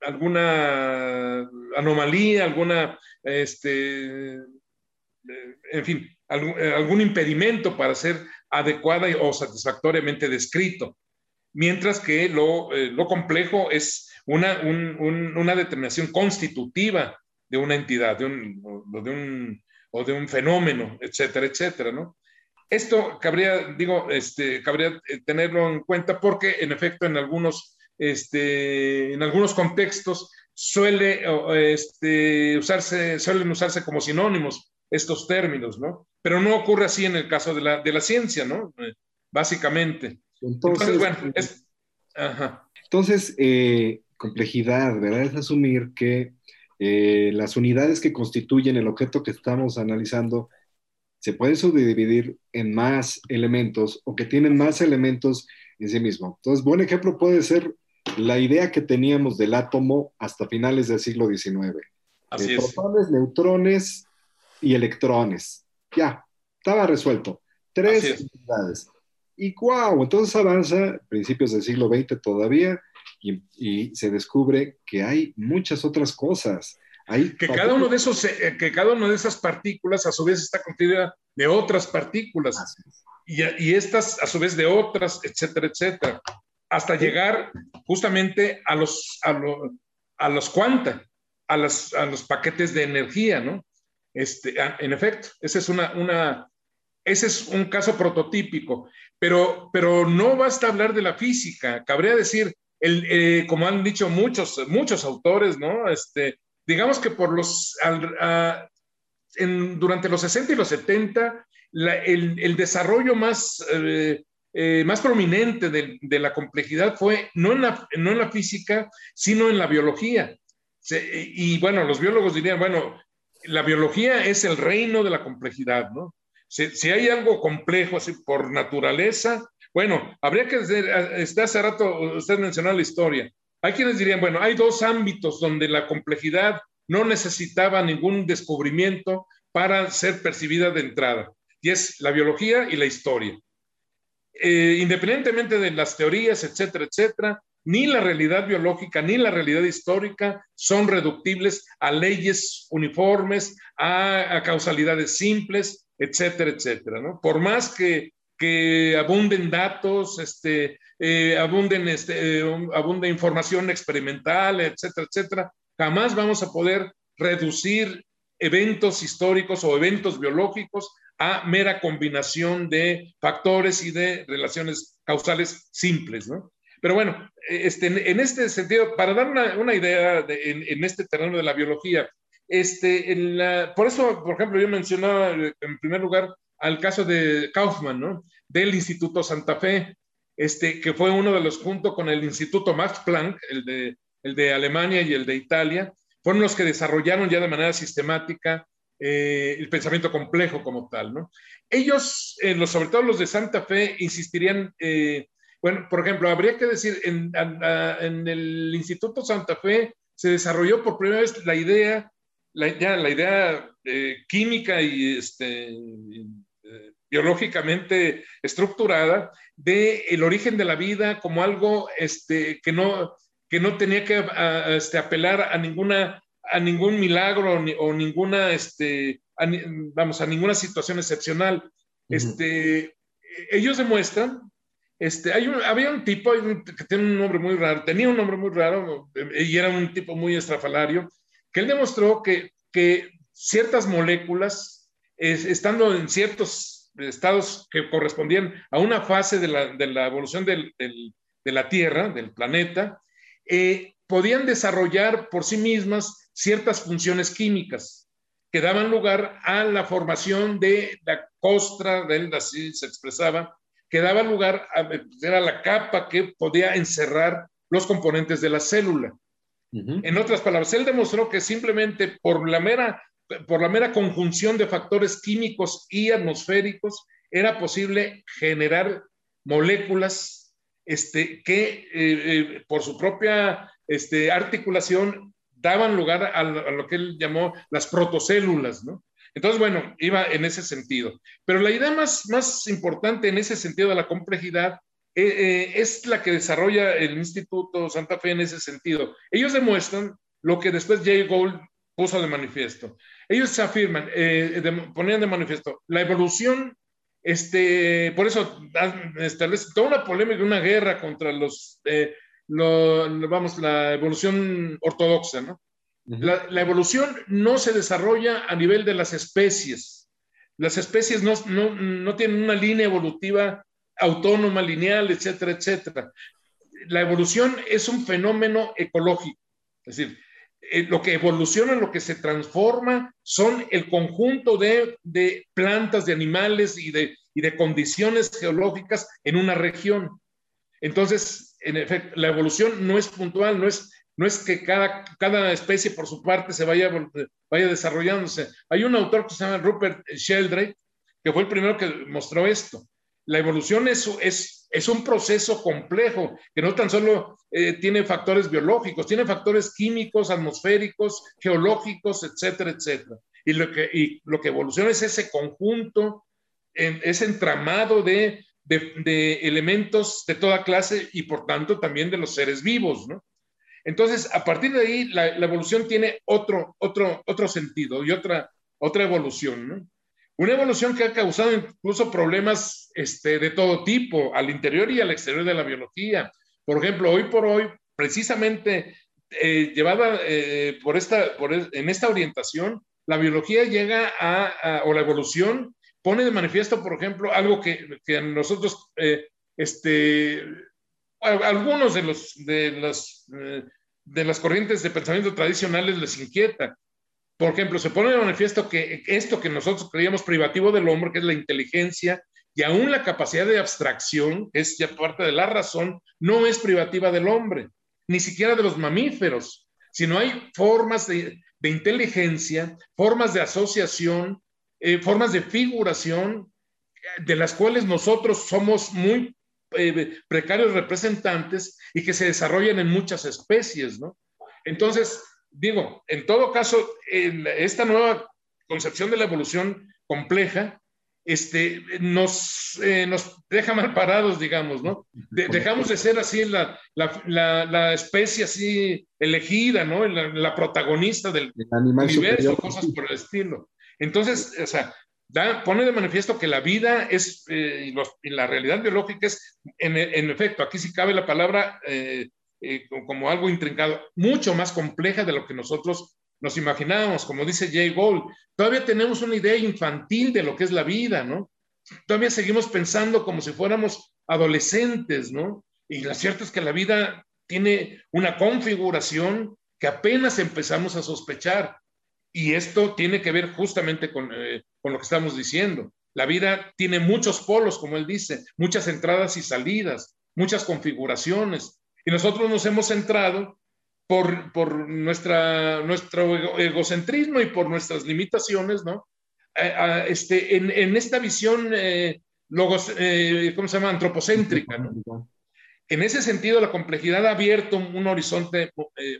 alguna anomalía, alguna, este, eh, en fin, eh, algún, impedimento para ser adecuada o satisfactoriamente descrito. Mientras que lo, complejo es una, una, determinación constitutiva de una entidad, un, de un, o de un fenómeno, etcétera, etcétera, ¿no? Esto cabría, digo, este, cabría eh, tenerlo en cuenta porque, en efecto, en algunos, este, en algunos contextos suele este, usarse, suelen usarse como sinónimos estos términos, ¿no? Pero no ocurre así en el caso de la, de la ciencia, ¿no? Eh, básicamente. Entonces, bueno, es, Entonces eh, complejidad, ¿verdad? Es asumir que las unidades que constituyen el objeto que estamos analizando se pueden subdividir en más elementos o que tienen más elementos en sí mismo. Entonces, buen ejemplo puede ser la idea que teníamos del átomo hasta finales del siglo XIX. Así protones, neutrones y electrones. Ya, estaba resuelto. Tres unidades. Y wow, entonces avanza, principios del siglo XX todavía, y, y se descubre que hay muchas otras cosas. Que cada uno de esos, eh, que cada una de esas partículas a su vez está constituida de otras partículas. Y, y, estas a su vez de otras, etcétera, etcétera, hasta llegar justamente a los, a, a los cuanta, a, las, a los paquetes de energía, ¿no? Este, en efecto, ese es una, una, ese es un caso prototípico, pero, pero no basta hablar de la física, cabría decir, el, eh, como han dicho muchos, muchos autores, ¿no? Este, digamos que por los, durante los 60 y los 70, el, desarrollo más, eh, eh, más prominente de, la complejidad fue no en la, no en la física, sino en la biología. y bueno, los biólogos dirían, bueno, la biología es el reino de la complejidad, ¿no? Si, hay algo complejo así por naturaleza, bueno, habría que, está hace rato, usted mencionó la historia, hay quienes dirían, bueno, hay dos ámbitos donde la complejidad no necesitaba ningún descubrimiento para ser percibida de entrada, y es la biología y la historia. Eh, independientemente de las teorías, etcétera, etcétera, ni la realidad biológica ni la realidad histórica son reductibles a leyes uniformes, a, causalidades simples, etcétera, etcétera. Por más que, que abunden datos, este, eh, abunden, este, eh, abunde información experimental, etcétera, etcétera, jamás vamos a poder reducir eventos históricos o eventos biológicos a mera combinación de factores y de relaciones causales simples, ¿no? Pero bueno, este, en este sentido, para dar una, idea en, este terreno de la biología, este, en por eso, por ejemplo, yo mencionaba en primer lugar al caso de Kaufman, ¿no? Del Instituto Santa Fe, este, que fue uno de los, junto con el Instituto Max Planck, el de, el de Alemania y el de Italia, fueron los que desarrollaron ya de manera sistemática eh, el pensamiento complejo como tal, ¿no? Ellos, eh, los, sobre todo los de Santa Fe, insistirían, eh, bueno, por ejemplo, habría que decir, en, el Instituto Santa Fe se desarrolló por primera vez la idea, la, ya, la idea química y este, biológicamente estructurada de el origen de la vida como algo este, que, no, que no tenía que este, apelar a ninguna a ningún milagro o ninguna este, vamos a ninguna situación excepcional. Este ellos demuestran este hay un, había un tipo que tiene un nombre muy raro tenía un nombre muy raro y era un tipo muy estrafalario que él demostró que, que ciertas moléculas estando en ciertos estados que correspondían a una fase de la, evolución de la Tierra, del planeta, eh, podían desarrollar por sí mismas ciertas funciones químicas que daban lugar a la formación de la costra, de así se expresaba, que daba lugar a era la capa que podía encerrar los componentes de la célula. En otras palabras, él demostró que simplemente por la mera por la mera conjunción de factores químicos y atmosféricos, era posible generar moléculas este, que eh, eh, por su propia este, articulación daban lugar a, lo que él llamó las protocélulas, ¿no? Entonces, bueno, iba en ese sentido. Pero la idea más, más importante en ese sentido de la complejidad eh, eh, es la que desarrolla el Instituto Santa Fe en ese sentido. Ellos demuestran lo que después Jay Gould puso de manifiesto. Ellos se afirman, eh, ponían de manifiesto, la evolución, este, por eso establece toda una polémica, una guerra contra los, vamos, la evolución ortodoxa, ¿no? la, evolución no se desarrolla a nivel de las especies. Las especies no, no, tienen una línea evolutiva autónoma, lineal, etcétera, etcétera. La evolución es un fenómeno ecológico. Es decir, eh, lo que evoluciona, lo que se transforma, son el conjunto de, plantas, de animales y de, y de condiciones geológicas en una región. Entonces, en efecto, la evolución no es puntual, no es no es que cada, cada especie por su parte se vaya, vaya desarrollándose. Hay un autor que se llama Rupert Sheldrake, que fue el primero que mostró esto. La evolución es, es, es un proceso complejo, que no tan solo eh, tiene factores biológicos, tiene factores químicos, atmosféricos, geológicos, etcétera, etcétera. Y lo que, y lo que evoluciona es ese conjunto, ese entramado de, de, elementos de toda clase y por tanto también de los seres vivos, ¿no? Entonces, a partir de ahí, la, evolución tiene otro, otro, otro sentido y otra, otra evolución, ¿no? Una evolución que ha causado incluso problemas este, de todo tipo, al interior y al exterior de la biología. Por ejemplo, hoy por hoy, precisamente eh, llevada eh, por esta, en esta orientación, la biología llega a, o la evolución pone de manifiesto, por ejemplo, algo que, que nosotros eh, este, algunos de, los, de, de las corrientes de pensamiento tradicionales les inquieta. Por ejemplo, se pone de manifiesto que esto que nosotros creíamos privativo del hombre, que es la inteligencia y aún la capacidad de abstracción, que es ya parte de la razón, no es privativa del hombre, ni siquiera de los mamíferos, sino hay formas de, inteligencia, formas de asociación, eh, formas de figuración, de las cuales nosotros somos muy eh, precarios representantes y que se desarrollan en muchas especies, ¿no? Entonces, digo, en todo caso, en esta nueva concepción de la evolución compleja, este, nos, eh, nos deja mal parados, digamos, ¿no? dejamos de ser así la, la, la, especie así elegida, ¿no? La, protagonista del universo, cosas por el estilo. Entonces, o sea, pone de manifiesto que la vida es, eh, y, la realidad biológica es, en, efecto, aquí sí cabe la palabra eh, eh, como algo intrincado, mucho más compleja de lo que nosotros nos imaginábamos, como dice Jay Gould. Todavía tenemos una idea infantil de lo que es la vida, ¿no? Todavía seguimos pensando como si fuéramos adolescentes, ¿no? Y lo cierto es que la vida tiene una configuración que apenas empezamos a sospechar. Y esto tiene que ver justamente con, eh, con, lo que estamos diciendo. La vida tiene muchos polos, como él dice, muchas entradas y salidas, muchas configuraciones. Y nosotros nos hemos centrado por, por nuestra, nuestro egocentrismo y por nuestras limitaciones, ¿no? este, en, en, esta visión, eh, logos, eh, ¿cómo se llama? Antropocéntrica, ¿no? En ese sentido, la complejidad ha abierto un, horizonte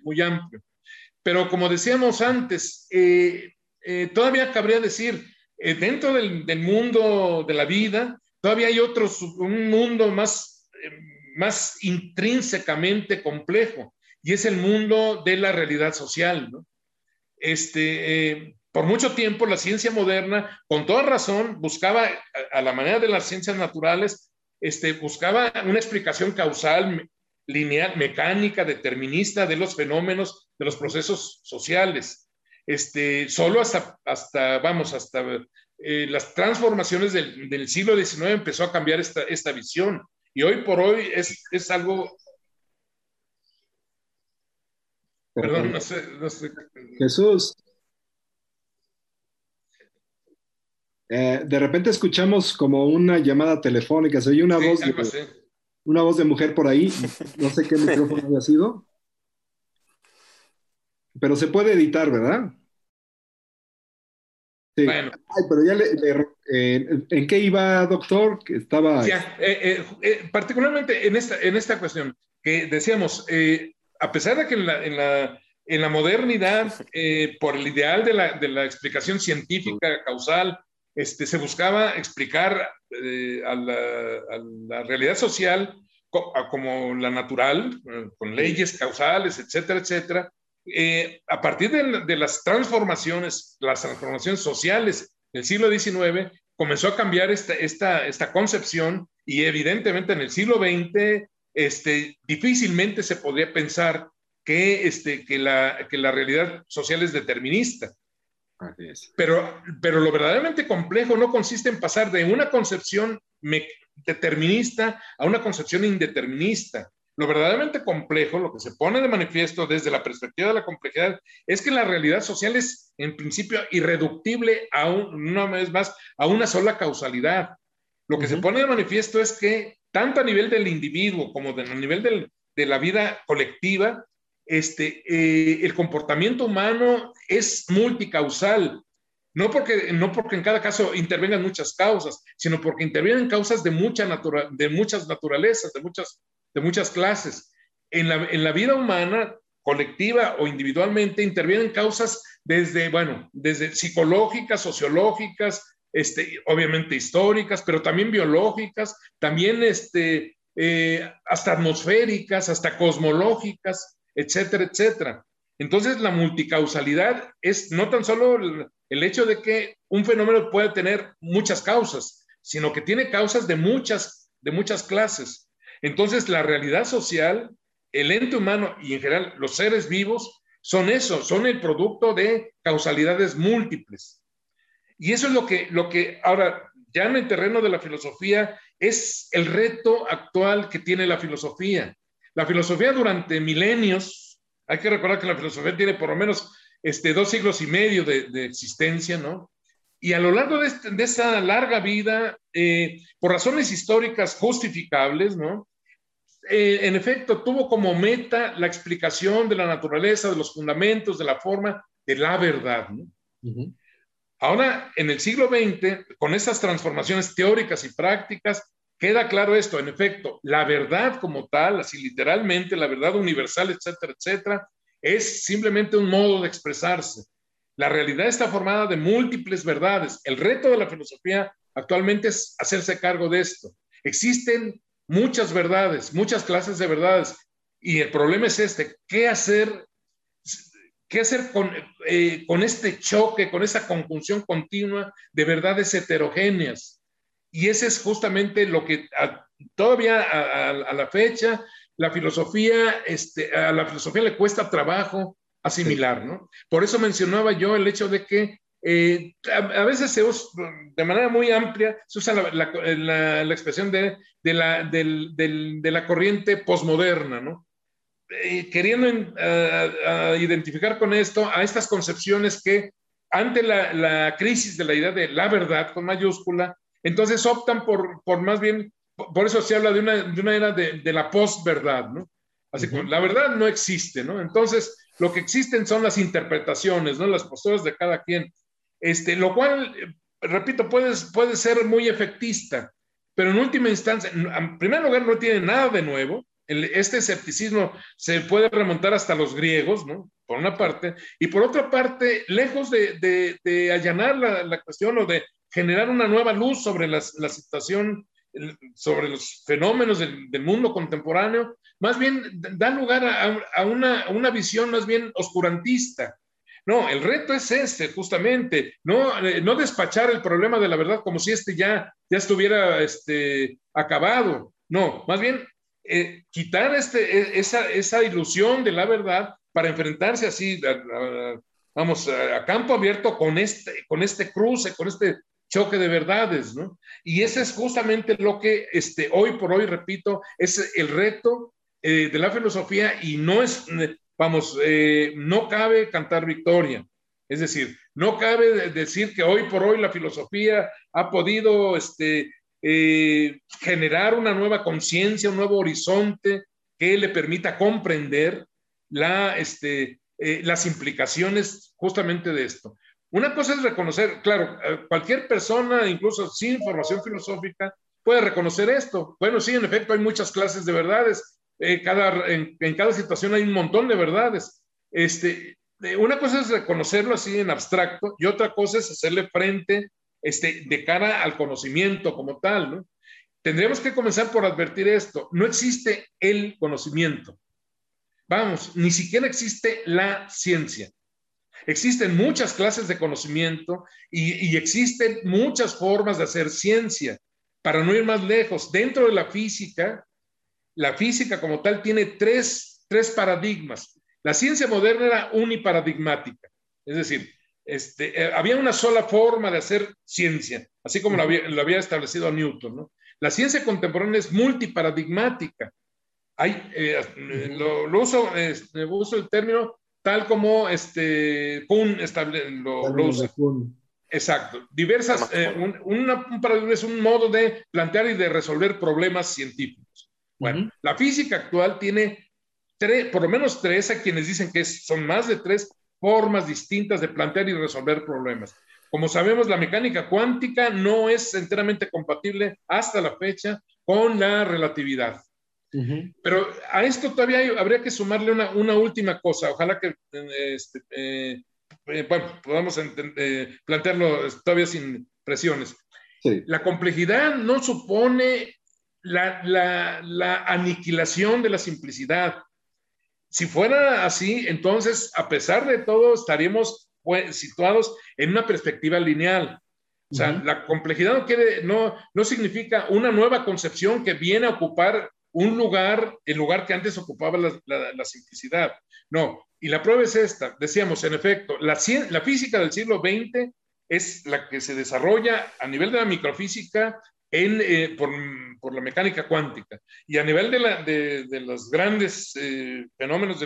muy amplio. Pero como decíamos antes, eh, eh, todavía cabría decir, eh, dentro del, mundo de la vida, todavía hay otro, un mundo más, más intrínsecamente complejo, y es el mundo de la realidad social. Este, por mucho tiempo la ciencia moderna, con toda razón, buscaba, a, la manera de las ciencias naturales, este, buscaba una explicación causal, lineal, mecánica, determinista de los fenómenos de los procesos sociales. Este, solo hasta, hasta vamos, hasta eh, las transformaciones del, siglo XIX empezó a cambiar esta, esta visión. Y hoy por hoy es, es algo... Perdón, no sé, no sé. Jesús. Eh, de repente escuchamos como una llamada telefónica, se oye una voz de, una voz de mujer por ahí, no sé qué micrófono había sido. Pero se puede editar, ¿verdad? Sí. Bueno. Ay, pero ya le, eh, ¿En qué iba, doctor? Que estaba. Ya, eh, eh, particularmente en esta, en esta cuestión, que decíamos, a pesar de que en la, en la en la modernidad, eh, por el ideal de la, de la, explicación científica causal, este, se buscaba explicar eh, a, la, a, la, realidad social como la natural, con leyes causales, etcétera, etcétera. Eh, a partir de, de, las transformaciones, las transformaciones sociales del siglo XIX, comenzó a cambiar esta, esta, esta concepción y evidentemente en el siglo XX este, difícilmente se podría pensar que, este, que, la, que la realidad social es determinista. Pero, pero lo verdaderamente complejo no consiste en pasar de una concepción determinista a una concepción indeterminista. Lo verdaderamente complejo, lo que se pone de manifiesto desde la perspectiva de la complejidad, es que la realidad social es en principio irreductible a una vez más a una sola causalidad. Lo que se pone de manifiesto es que tanto a nivel del individuo como a nivel del, de la vida colectiva, este, eh, el comportamiento humano es multicausal. No porque, no porque en cada caso intervengan muchas causas, sino porque intervienen causas de, mucha natura, de muchas naturalezas, de muchas, de muchas clases. En la, en la vida humana, colectiva o individualmente, intervienen causas desde, bueno, desde psicológicas, sociológicas, este, obviamente históricas, pero también biológicas, también este, eh, hasta atmosféricas, hasta cosmológicas etcétera, etcétera. Entonces, la multicausalidad es no tan solo el, hecho de que un fenómeno puede tener muchas causas, sino que tiene causas de muchas, de muchas clases. Entonces, la realidad social, el ente humano y en general los seres vivos son eso, son el producto de causalidades múltiples. Y eso es lo que, lo que ahora, ya en el terreno de la filosofía, es el reto actual que tiene la filosofía. La filosofía durante milenios, hay que recordar que la filosofía tiene por lo menos este, dos siglos y medio de, existencia, ¿no? Y a lo largo de, este, esa larga vida, eh, por razones históricas justificables, ¿no? Eh, en efecto, tuvo como meta la explicación de la naturaleza, de los fundamentos, de la forma, de la verdad. ¿no? Ahora, en el siglo XX, con esas transformaciones teóricas y prácticas, Queda claro esto, en efecto, la verdad como tal, así literalmente, la verdad universal, etcétera, etcétera, es simplemente un modo de expresarse. La realidad está formada de múltiples verdades. El reto de la filosofía actualmente es hacerse cargo de esto. Existen muchas verdades, muchas clases de verdades, y el problema es este, ¿qué hacer? ¿Qué hacer con, eh, con este choque, con esa conjunción continua de verdades heterogéneas? Y ese es justamente lo que todavía a, la fecha la filosofía, este, a la filosofía le cuesta trabajo asimilar, ¿no? Por eso mencionaba yo el hecho de que eh, a, veces se usa, de manera muy amplia, se usa la, la, la expresión de, de, la, del, del, de, la, corriente posmoderna, ¿no? Eh, queriendo identificar con esto a estas concepciones que ante la, crisis de la idea de la verdad con mayúscula, entonces optan por, por más bien, por eso se habla de una, de una era de, de la posverdad, ¿no? Así que la verdad no existe, ¿no? Entonces, lo que existen son las interpretaciones, ¿no? Las posturas de cada quien. Este, lo cual, repito, puede, puede ser muy efectista, pero en última instancia, en primer lugar, no tiene nada de nuevo. este escepticismo se puede remontar hasta los griegos, ¿no? Por una parte. Y por otra parte, lejos de, de, de allanar la, la, cuestión o de generar una nueva luz sobre la, la situación, sobre los fenómenos del, del, mundo contemporáneo, más bien da lugar a, a, una, a, una, visión más bien oscurantista. No, el reto es este, justamente, no, eh, no despachar el problema de la verdad como si este ya, ya estuviera este, acabado. No, más bien eh, quitar este, e, esa, esa ilusión de la verdad para enfrentarse así, a, vamos, a, campo abierto con este, con este cruce, con este choque de verdades, ¿no? Y ese es justamente lo que este, hoy por hoy, repito, es el reto eh, de la filosofía y no es, vamos, eh, no cabe cantar victoria. Es decir, no cabe decir que hoy por hoy la filosofía ha podido este, eh, generar una nueva conciencia, un nuevo horizonte que le permita comprender la, este, eh, las implicaciones justamente de esto. Una cosa es reconocer, claro, cualquier persona, incluso sin formación filosófica, puede reconocer esto. Bueno, sí, en efecto, hay muchas clases de verdades. Eh, cada, en, en, cada situación hay un montón de verdades. este, una cosa es reconocerlo así en abstracto y otra cosa es hacerle frente este, de cara al conocimiento como tal, ¿no? Tendríamos que comenzar por advertir esto. No existe el conocimiento. Vamos, ni siquiera existe la ciencia. Existen muchas clases de conocimiento y, existen muchas formas de hacer ciencia. Para no ir más lejos, dentro de la física, la física como tal tiene tres, tres paradigmas. La ciencia moderna era uniparadigmática, es decir, este, eh, había una sola forma de hacer ciencia, así como lo había, establecido Newton. La ciencia contemporánea es multiparadigmática. Hay, eh, lo, uso, este, uso, el término tal como este, Kuhn lo, usa. Exacto. Diversas, eh, un, paradigma es un modo de plantear y de resolver problemas científicos. Bueno, la física actual tiene por lo menos tres, a quienes dicen que son más de tres formas distintas de plantear y resolver problemas. Como sabemos, la mecánica cuántica no es enteramente compatible hasta la fecha con la relatividad. Pero a esto todavía habría que sumarle una, una, última cosa. Ojalá que este, eh, eh, podamos eh, plantearlo todavía sin presiones. La complejidad no supone la, la, la, aniquilación de la simplicidad si fuera así, entonces, a pesar de todo, estaríamos pues, situados en una perspectiva lineal. O sea, la complejidad no, quiere, no, no significa una nueva concepción que viene a ocupar un lugar, el lugar que antes ocupaba la, simplicidad. No, y la prueba es esta. Decíamos, en efecto, la, la física del siglo XX es la que se desarrolla a nivel de la microfísica eh, por, la mecánica cuántica. Y a nivel de, los grandes eh, fenómenos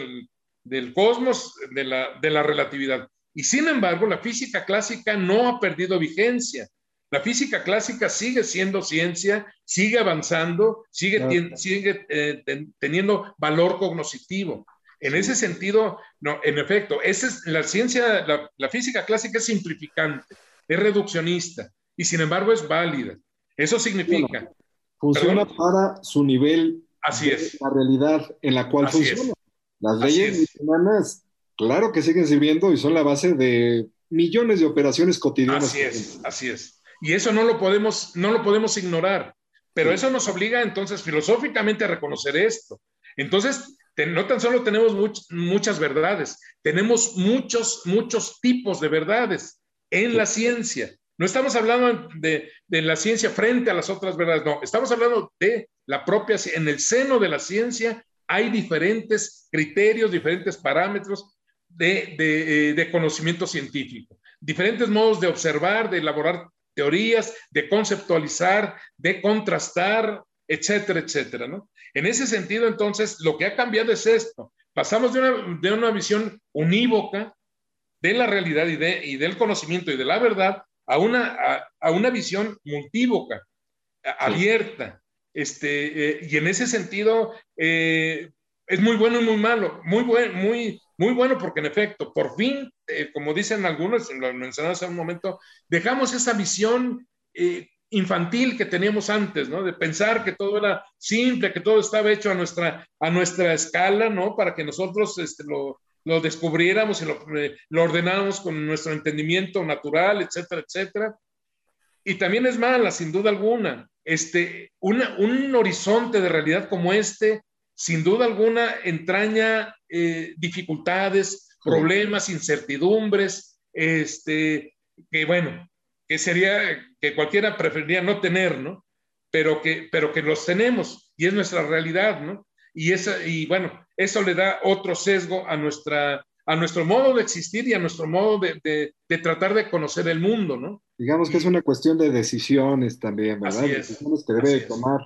del, cosmos, de la, relatividad. Y sin embargo, la física clásica no ha perdido vigencia. La física clásica sigue siendo ciencia, sigue avanzando, sigue, sigue eh, teniendo valor cognitivo. En ese sentido, no, en efecto, esa es la ciencia, la física clásica es simplificante, es reduccionista y sin embargo es válida. Eso significa. funciona para su nivel Así de la realidad en la cual funciona. Las leyes humanas, claro que siguen sirviendo y son la base de millones de operaciones cotidianas. Así es, así es. Y eso no lo podemos, no lo podemos ignorar. Pero eso nos obliga entonces filosóficamente a reconocer esto. Entonces, no tan solo tenemos muchas verdades, tenemos muchos, muchos tipos de verdades en la ciencia. No estamos hablando de, la ciencia frente a las otras verdades, no, estamos hablando de la propia, en el seno de la ciencia hay diferentes criterios, diferentes parámetros de, de eh, conocimiento científico, diferentes modos de observar, de elaborar teorías, de conceptualizar, de contrastar, etcétera, etcétera. En ese sentido, entonces, lo que ha cambiado es esto. Pasamos de una, de una visión unívoca de la realidad y, de, y del conocimiento y de la verdad a una, a, una visión multívoca, abierta. Este, eh, y en ese sentido, eh, es muy bueno y muy malo. Muy, buen, muy, muy bueno porque en efecto, por fin, eh, como dicen algunos, lo mencionaba hace un momento, dejamos esa visión infantil que teníamos antes, ¿no? De pensar que todo era simple, que todo estaba hecho a nuestra, a nuestra escala, ¿no? Para que nosotros este, lo, lo descubriéramos y eh, lo, ordenáramos con nuestro entendimiento natural, etcétera, etcétera. Y también es mala, sin duda alguna. Este, un horizonte de realidad como este, sin duda alguna, entraña eh, dificultades, problemas, incertidumbres, este, que bueno, que sería, que cualquiera preferiría no tener, ¿no? Pero que, pero que los tenemos y es nuestra realidad, ¿no? Y, esa, y bueno, eso le da otro sesgo a, nuestra, a nuestro modo de existir y a nuestro modo de, tratar de conocer el mundo, ¿no? Digamos que es una cuestión de decisiones también, ¿verdad? Decisiones que debe tomar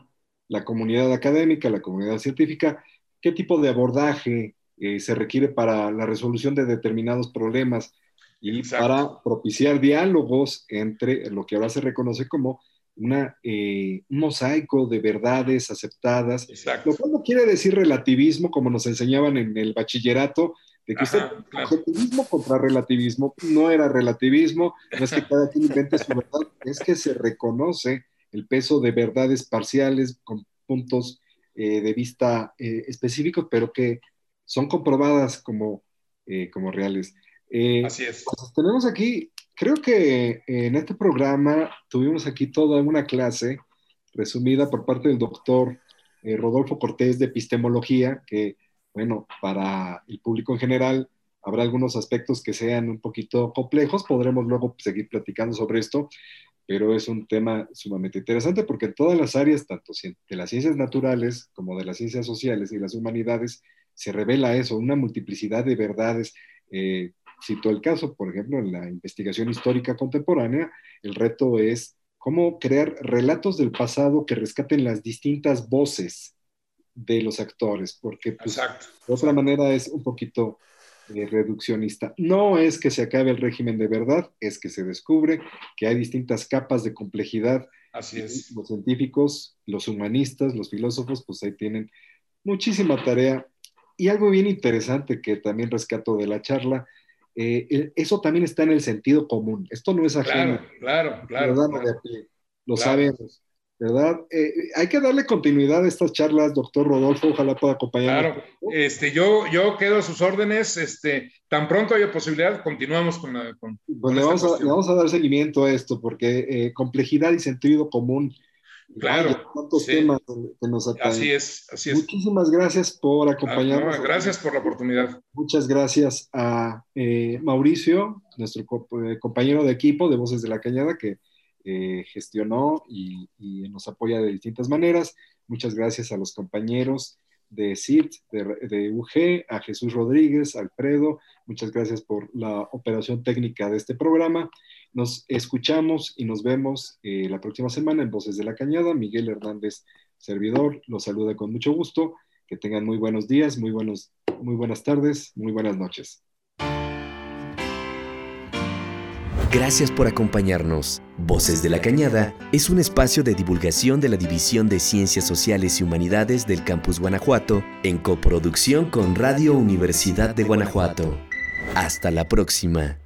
la comunidad académica, la comunidad científica, qué tipo de abordaje eh, se requiere para la resolución de determinados problemas y para propiciar diálogos entre lo que ahora se reconoce como una, eh, un mosaico de verdades aceptadas, lo cual no quiere decir relativismo, como nos enseñaban en el bachillerato, de que usted, objetivismo contra relativismo, no era relativismo, no es que cada quien invente su verdad, es que se reconoce el peso de verdades parciales con puntos eh, de vista eh, específicos, pero que son comprobadas como como reales. Así es. Pues, tenemos aquí, creo que en este programa tuvimos aquí toda una clase resumida por parte del doctor Rodolfo Cortés de epistemología, que, bueno, para el público en general habrá algunos aspectos que sean un poquito complejos, podremos luego seguir platicando sobre esto, pero es un tema sumamente interesante porque en todas las áreas, tanto de las ciencias naturales como de las ciencias sociales y las humanidades, se revela eso, una multiplicidad de verdades. Eh, cito el caso, por ejemplo, en la investigación histórica contemporánea, el reto es cómo crear relatos del pasado que rescaten las distintas voces de los actores, porque pues, de otra manera es un poquito eh, reduccionista. No es que se acabe el régimen de verdad, es que se descubre que hay distintas capas de complejidad. Así es. Los científicos, los humanistas, los filósofos, pues ahí tienen muchísima tarea. Y algo bien interesante que también rescato de la charla, eh, eso también está en el sentido común. Esto no es ajeno. Claro, claro, claro. Lo sabemos. ¿verdad? Eh, hay que darle continuidad a estas charlas, doctor Rodolfo, ojalá pueda acompañarnos. Claro, este, yo, yo quedo a sus órdenes, este, tan pronto haya posibilidad, continuamos con la... Con, pues le, vamos a, le, vamos a, dar seguimiento a esto, porque eh, complejidad y sentido común. Claro. Tantos temas que nos atañen. Así es, así es. Muchísimas gracias por acompañarnos. Ah, no, gracias por la oportunidad. Muchas gracias a eh, Mauricio, nuestro compañero de equipo de Voces de la Cañada, que eh, gestionó y, nos apoya de distintas maneras. Muchas gracias a los compañeros de CIRT, de, UG, a Jesús Rodríguez, Alfredo. Muchas gracias por la operación técnica de este programa. Nos escuchamos y nos vemos eh, la próxima semana en Voces de la Cañada. Miguel Hernández, servidor, los saluda con mucho gusto. Que tengan muy buenos días, muy, buenos, muy buenas tardes, muy buenas noches. Gracias por acompañarnos. Voces de la Cañada es un espacio de divulgación de la División de Ciencias Sociales y Humanidades del Campus Guanajuato en coproducción con Radio Universidad de Guanajuato. Hasta la próxima.